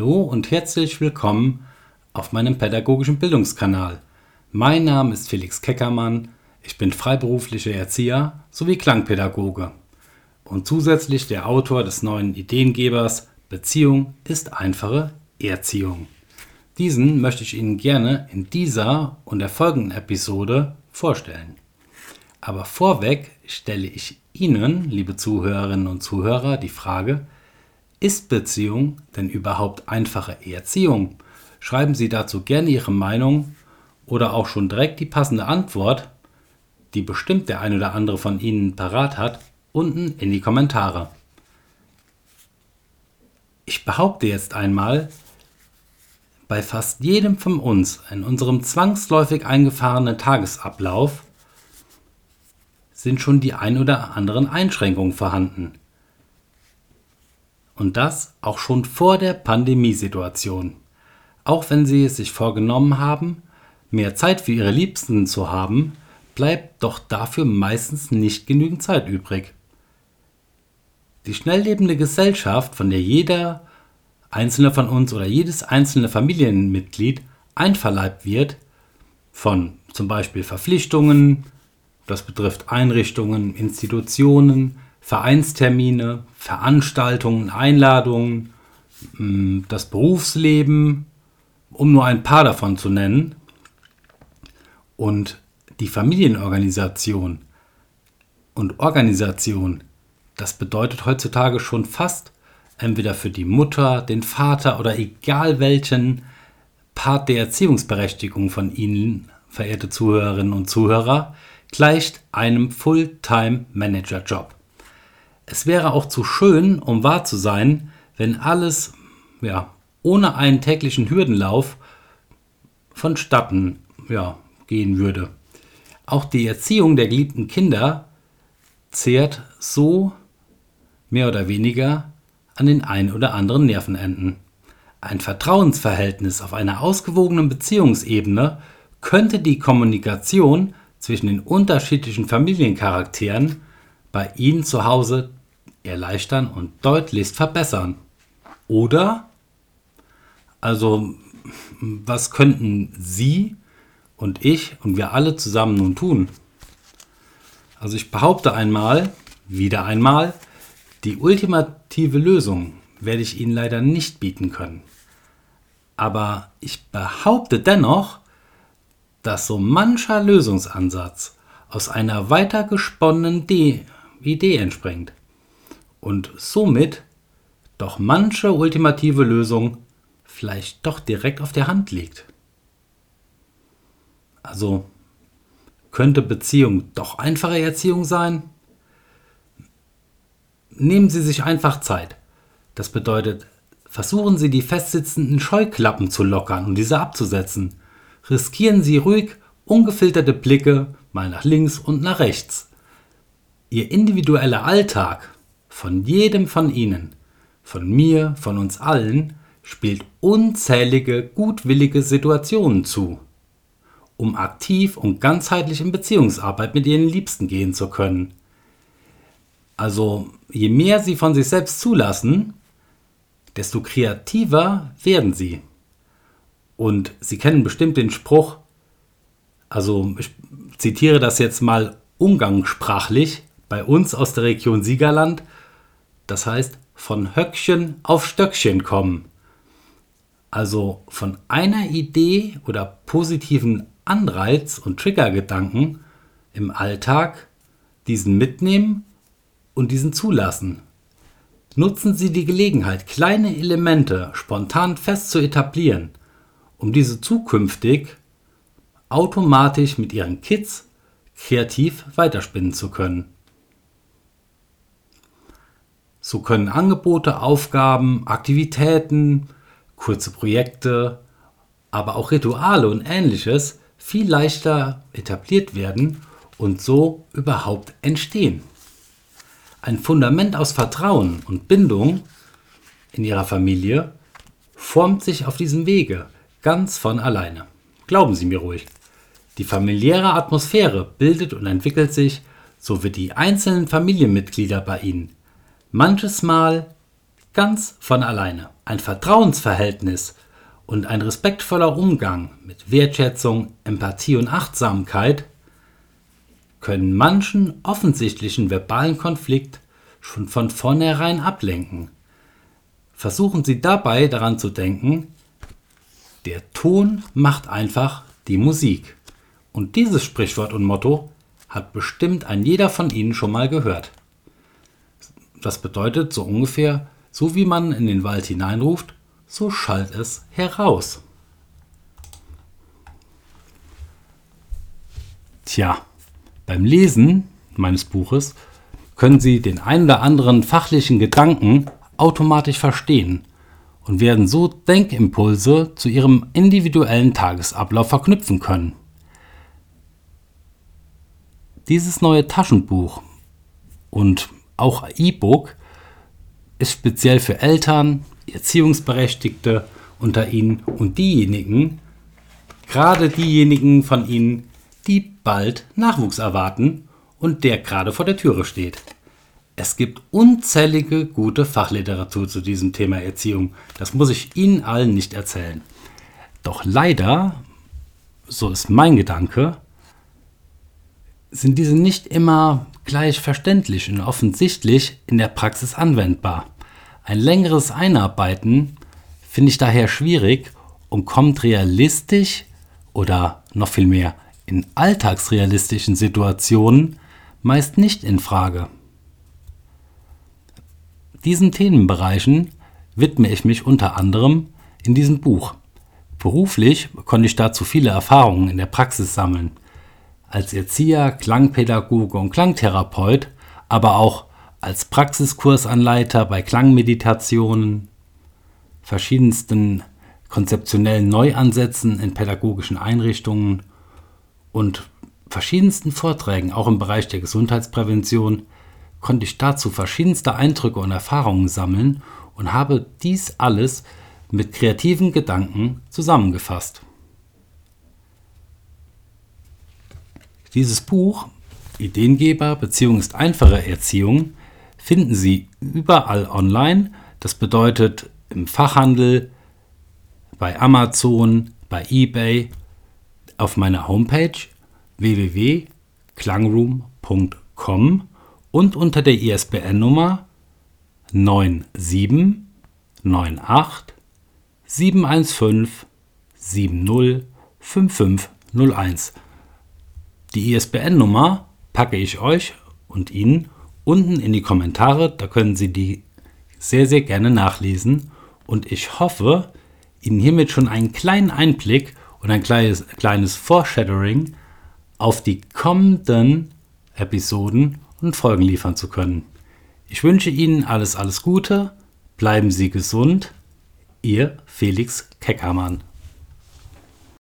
Hallo und herzlich willkommen auf meinem pädagogischen Bildungskanal. Mein Name ist Felix Keckermann, ich bin freiberuflicher Erzieher sowie Klangpädagoge und zusätzlich der Autor des neuen Ideengebers Beziehung ist einfache Erziehung. Diesen möchte ich Ihnen gerne in dieser und der folgenden Episode vorstellen. Aber vorweg stelle ich Ihnen, liebe Zuhörerinnen und Zuhörer, die Frage, ist Beziehung denn überhaupt einfache Erziehung? Schreiben Sie dazu gerne Ihre Meinung oder auch schon direkt die passende Antwort, die bestimmt der ein oder andere von Ihnen parat hat, unten in die Kommentare. Ich behaupte jetzt einmal, bei fast jedem von uns in unserem zwangsläufig eingefahrenen Tagesablauf sind schon die ein oder anderen Einschränkungen vorhanden. Und das auch schon vor der Pandemiesituation. Auch wenn sie es sich vorgenommen haben, mehr Zeit für ihre Liebsten zu haben, bleibt doch dafür meistens nicht genügend Zeit übrig. Die schnelllebende Gesellschaft, von der jeder einzelne von uns oder jedes einzelne Familienmitglied einverleibt wird, von zum Beispiel Verpflichtungen, das betrifft Einrichtungen, Institutionen, Vereinstermine, Veranstaltungen, Einladungen, mm, das Berufsleben, um nur ein paar davon zu nennen, und die Familienorganisation und Organisation, das bedeutet heutzutage schon fast entweder für die Mutter, den Vater oder egal welchen Part der Erziehungsberechtigung von Ihnen, verehrte Zuhörerinnen und Zuhörer, gleicht einem Fulltime-Manager-Job. Es wäre auch zu schön, um wahr zu sein, wenn alles ja, ohne einen täglichen Hürdenlauf vonstatten ja, gehen würde. Auch die Erziehung der geliebten Kinder zehrt so mehr oder weniger an den ein oder anderen Nervenenden. Ein Vertrauensverhältnis auf einer ausgewogenen Beziehungsebene könnte die Kommunikation zwischen den unterschiedlichen Familiencharakteren bei Ihnen zu Hause erleichtern und deutlichst verbessern. Oder? Also, was könnten Sie und ich und wir alle zusammen nun tun? Also ich behaupte einmal, wieder einmal, die ultimative Lösung werde ich Ihnen leider nicht bieten können. Aber ich behaupte dennoch, dass so mancher Lösungsansatz aus einer weiter gesponnenen Idee entspringt und somit doch manche ultimative Lösung vielleicht doch direkt auf der Hand liegt. Also könnte Beziehung doch einfache Erziehung sein? Nehmen Sie sich einfach Zeit. Das bedeutet, versuchen Sie die festsitzenden Scheuklappen zu lockern und diese abzusetzen. Riskieren Sie ruhig ungefilterte Blicke mal nach links und nach rechts. Ihr individueller Alltag von jedem von Ihnen, von mir, von uns allen, spielt unzählige gutwillige Situationen zu, um aktiv und ganzheitlich in Beziehungsarbeit mit Ihren Liebsten gehen zu können. Also je mehr Sie von sich selbst zulassen, desto kreativer werden Sie. Und Sie kennen bestimmt den Spruch, also ich zitiere das jetzt mal umgangssprachlich, bei uns aus der Region Siegerland, das heißt, von Höckchen auf Stöckchen kommen. Also von einer Idee oder positiven Anreiz und Triggergedanken im Alltag diesen mitnehmen und diesen zulassen. Nutzen Sie die Gelegenheit, kleine Elemente spontan fest zu etablieren, um diese zukünftig automatisch mit Ihren Kids kreativ weiterspinnen zu können. So können Angebote, Aufgaben, Aktivitäten, kurze Projekte, aber auch Rituale und ähnliches viel leichter etabliert werden und so überhaupt entstehen. Ein Fundament aus Vertrauen und Bindung in ihrer Familie formt sich auf diesem Wege ganz von alleine. Glauben Sie mir ruhig. Die familiäre Atmosphäre bildet und entwickelt sich, so wie die einzelnen Familienmitglieder bei Ihnen manches Mal ganz von alleine. Ein Vertrauensverhältnis und ein respektvoller Umgang mit Wertschätzung, Empathie und Achtsamkeit können manchen offensichtlichen verbalen Konflikt schon von vornherein ablenken. Versuchen Sie dabei daran zu denken, der Ton macht einfach die Musik. Und dieses Sprichwort und Motto hat bestimmt ein jeder von Ihnen schon mal gehört. Das bedeutet so ungefähr, so wie man in den Wald hineinruft, so schallt es heraus. Tja, beim Lesen meines Buches können Sie den ein oder anderen fachlichen Gedanken automatisch verstehen und werden so Denkimpulse zu Ihrem individuellen Tagesablauf verknüpfen können. Dieses neue Taschenbuch und auch E-Book ist speziell für Eltern, Erziehungsberechtigte unter Ihnen und diejenigen, gerade diejenigen von Ihnen, die bald Nachwuchs erwarten und der gerade vor der Türe steht. Es gibt unzählige gute Fachliteratur zu diesem Thema Erziehung. Das muss ich Ihnen allen nicht erzählen. Doch leider, so ist mein Gedanke, sind diese nicht immer gleich verständlich und offensichtlich in der Praxis anwendbar. Ein längeres Einarbeiten finde ich daher schwierig und kommt realistisch oder noch viel mehr in alltagsrealistischen Situationen meist nicht in Frage. Diesen Themenbereichen widme ich mich unter anderem in diesem Buch. Beruflich konnte ich dazu viele Erfahrungen in der Praxis sammeln. Als Erzieher, Klangpädagoge und Klangtherapeut, aber auch als Praxiskursanleiter bei Klangmeditationen, verschiedensten konzeptionellen Neuansätzen in pädagogischen Einrichtungen und verschiedensten Vorträgen, auch im Bereich der Gesundheitsprävention, konnte ich dazu verschiedenste Eindrücke und Erfahrungen sammeln und habe dies alles mit kreativen Gedanken zusammengefasst. Dieses Buch Ideengeber Beziehung ist einfache Erziehung finden Sie überall online. Das bedeutet im Fachhandel, bei Amazon, bei eBay, auf meiner Homepage www.klangroom.com und unter der ISBN-Nummer 9798 715 705501. Die ISBN-Nummer packe ich euch und Ihnen unten in die Kommentare, da können Sie die sehr, sehr gerne nachlesen. Und ich hoffe, Ihnen hiermit schon einen kleinen Einblick und ein kleines, kleines Foreshadowing auf die kommenden Episoden und Folgen liefern zu können. Ich wünsche Ihnen alles, alles Gute, bleiben Sie gesund, Ihr Felix Keckermann.